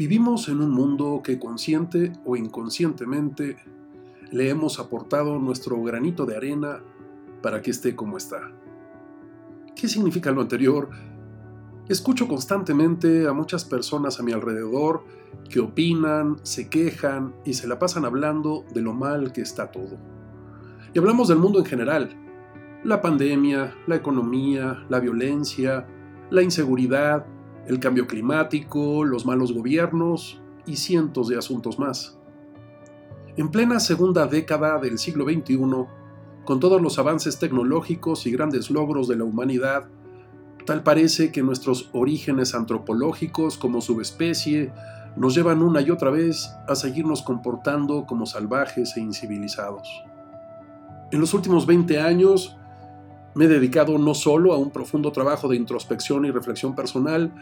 Vivimos en un mundo que consciente o inconscientemente le hemos aportado nuestro granito de arena para que esté como está. ¿Qué significa lo anterior? Escucho constantemente a muchas personas a mi alrededor que opinan, se quejan y se la pasan hablando de lo mal que está todo. Y hablamos del mundo en general. La pandemia, la economía, la violencia, la inseguridad, el cambio climático, los malos gobiernos y cientos de asuntos más. En plena segunda década del siglo XXI, con todos los avances tecnológicos y grandes logros de la humanidad, tal parece que nuestros orígenes antropológicos como subespecie nos llevan una y otra vez a seguirnos comportando como salvajes e incivilizados. En los últimos 20 años me he dedicado no solo a un profundo trabajo de introspección y reflexión personal,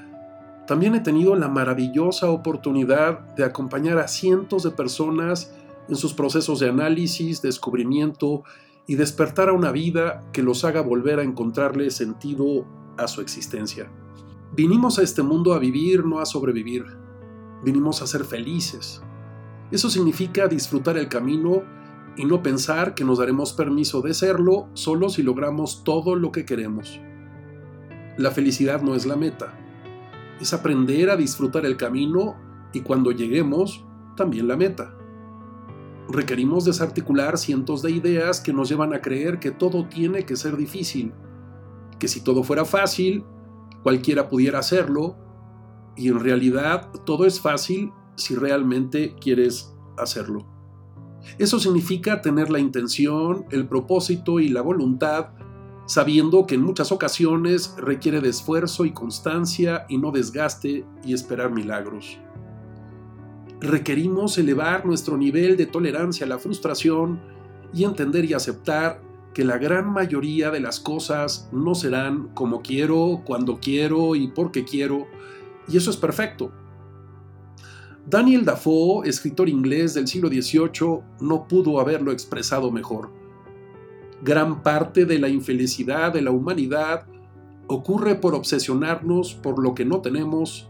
también he tenido la maravillosa oportunidad de acompañar a cientos de personas en sus procesos de análisis, descubrimiento y despertar a una vida que los haga volver a encontrarle sentido a su existencia. Vinimos a este mundo a vivir, no a sobrevivir. Vinimos a ser felices. Eso significa disfrutar el camino y no pensar que nos daremos permiso de serlo solo si logramos todo lo que queremos. La felicidad no es la meta, es aprender a disfrutar el camino y cuando lleguemos, también la meta. Requerimos desarticular cientos de ideas que nos llevan a creer que todo tiene que ser difícil, que si todo fuera fácil, cualquiera pudiera hacerlo, y en realidad todo es fácil si realmente quieres hacerlo. Eso significa tener la intención, el propósito y la voluntad, sabiendo que en muchas ocasiones requiere de esfuerzo y constancia y no desgaste y esperar milagros. Requerimos elevar nuestro nivel de tolerancia a la frustración y entender y aceptar que la gran mayoría de las cosas no serán como quiero, cuando quiero y porque quiero, y eso es perfecto. Daniel Dafoe, escritor inglés del siglo XVIII, no pudo haberlo expresado mejor. Gran parte de la infelicidad de la humanidad ocurre por obsesionarnos por lo que no tenemos,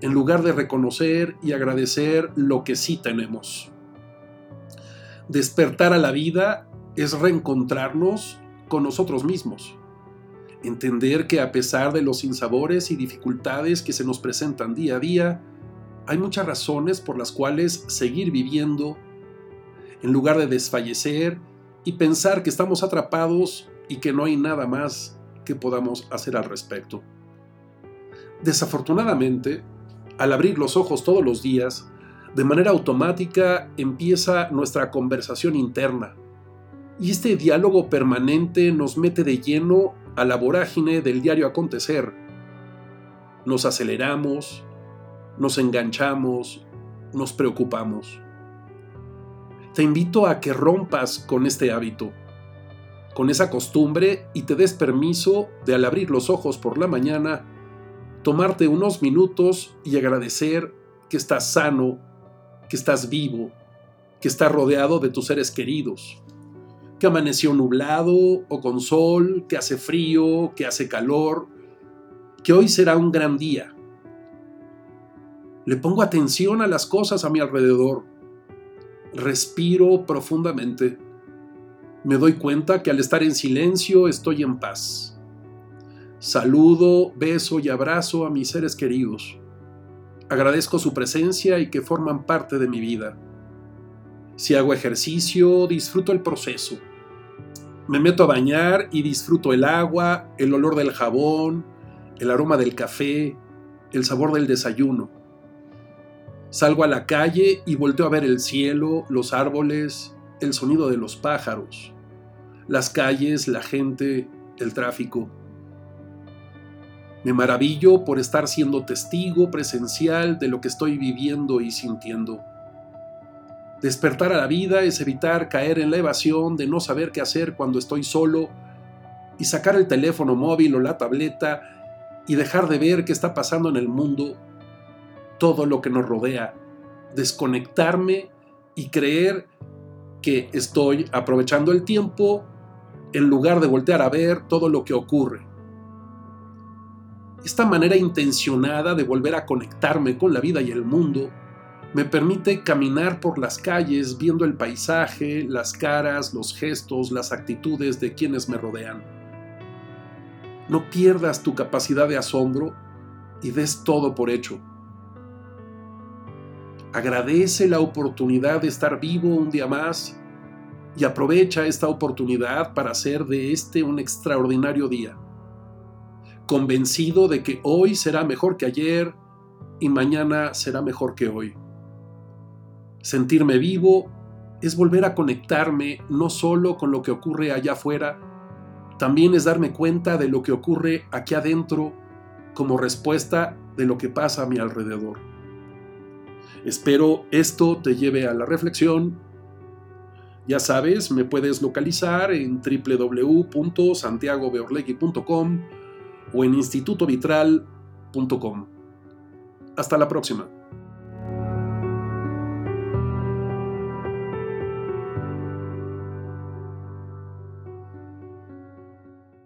en lugar de reconocer y agradecer lo que sí tenemos. Despertar a la vida es reencontrarnos con nosotros mismos. Entender que a pesar de los sinsabores y dificultades que se nos presentan día a día, hay muchas razones por las cuales seguir viviendo en lugar de desfallecer y pensar que estamos atrapados y que no hay nada más que podamos hacer al respecto. Desafortunadamente, al abrir los ojos todos los días, de manera automática empieza nuestra conversación interna. Y este diálogo permanente nos mete de lleno a la vorágine del diario acontecer. Nos aceleramos, nos enganchamos, nos preocupamos. Te invito a que rompas con este hábito, con esa costumbre y te des permiso de al abrir los ojos por la mañana, tomarte unos minutos y agradecer que estás sano, que estás vivo, que estás rodeado de tus seres queridos, que amaneció nublado o con sol, que hace frío, que hace calor, que hoy será un gran día le pongo atención a las cosas a mi alrededor. Respiro profundamente. Me doy cuenta que al estar en silencio estoy en paz. Saludo, beso y abrazo a mis seres queridos. Agradezco su presencia y que forman parte de mi vida. Si hago ejercicio, disfruto el proceso. Me meto a bañar y disfruto el agua, el olor del jabón, el aroma del café, el sabor del desayuno. Salgo a la calle y volteo a ver el cielo, los árboles, el sonido de los pájaros, las calles, la gente, el tráfico. Me maravillo por estar siendo testigo presencial de lo que estoy viviendo y sintiendo. Despertar a la vida es evitar caer en la evasión de no saber qué hacer cuando estoy solo y sacar el teléfono móvil o la tableta y dejar de ver qué está pasando en el mundo todo lo que nos rodea, desconectarme y creer que estoy aprovechando el tiempo en lugar de voltear a ver todo lo que ocurre. Esta manera intencionada de volver a conectarme con la vida y el mundo me permite caminar por las calles viendo el paisaje, las caras, los gestos, las actitudes de quienes me rodean. No pierdas tu capacidad de asombro y des todo por hecho. Agradece la oportunidad de estar vivo un día más y aprovecha esta oportunidad para hacer de este un extraordinario día. Convencido de que hoy será mejor que ayer y mañana será mejor que hoy. Sentirme vivo es volver a conectarme no solo con lo que ocurre allá afuera, también es darme cuenta de lo que ocurre aquí adentro como respuesta de lo que pasa a mi alrededor. Espero esto te lleve a la reflexión. Ya sabes, me puedes localizar en www.santiagobeorlegui.com o en institutovitral.com. Hasta la próxima.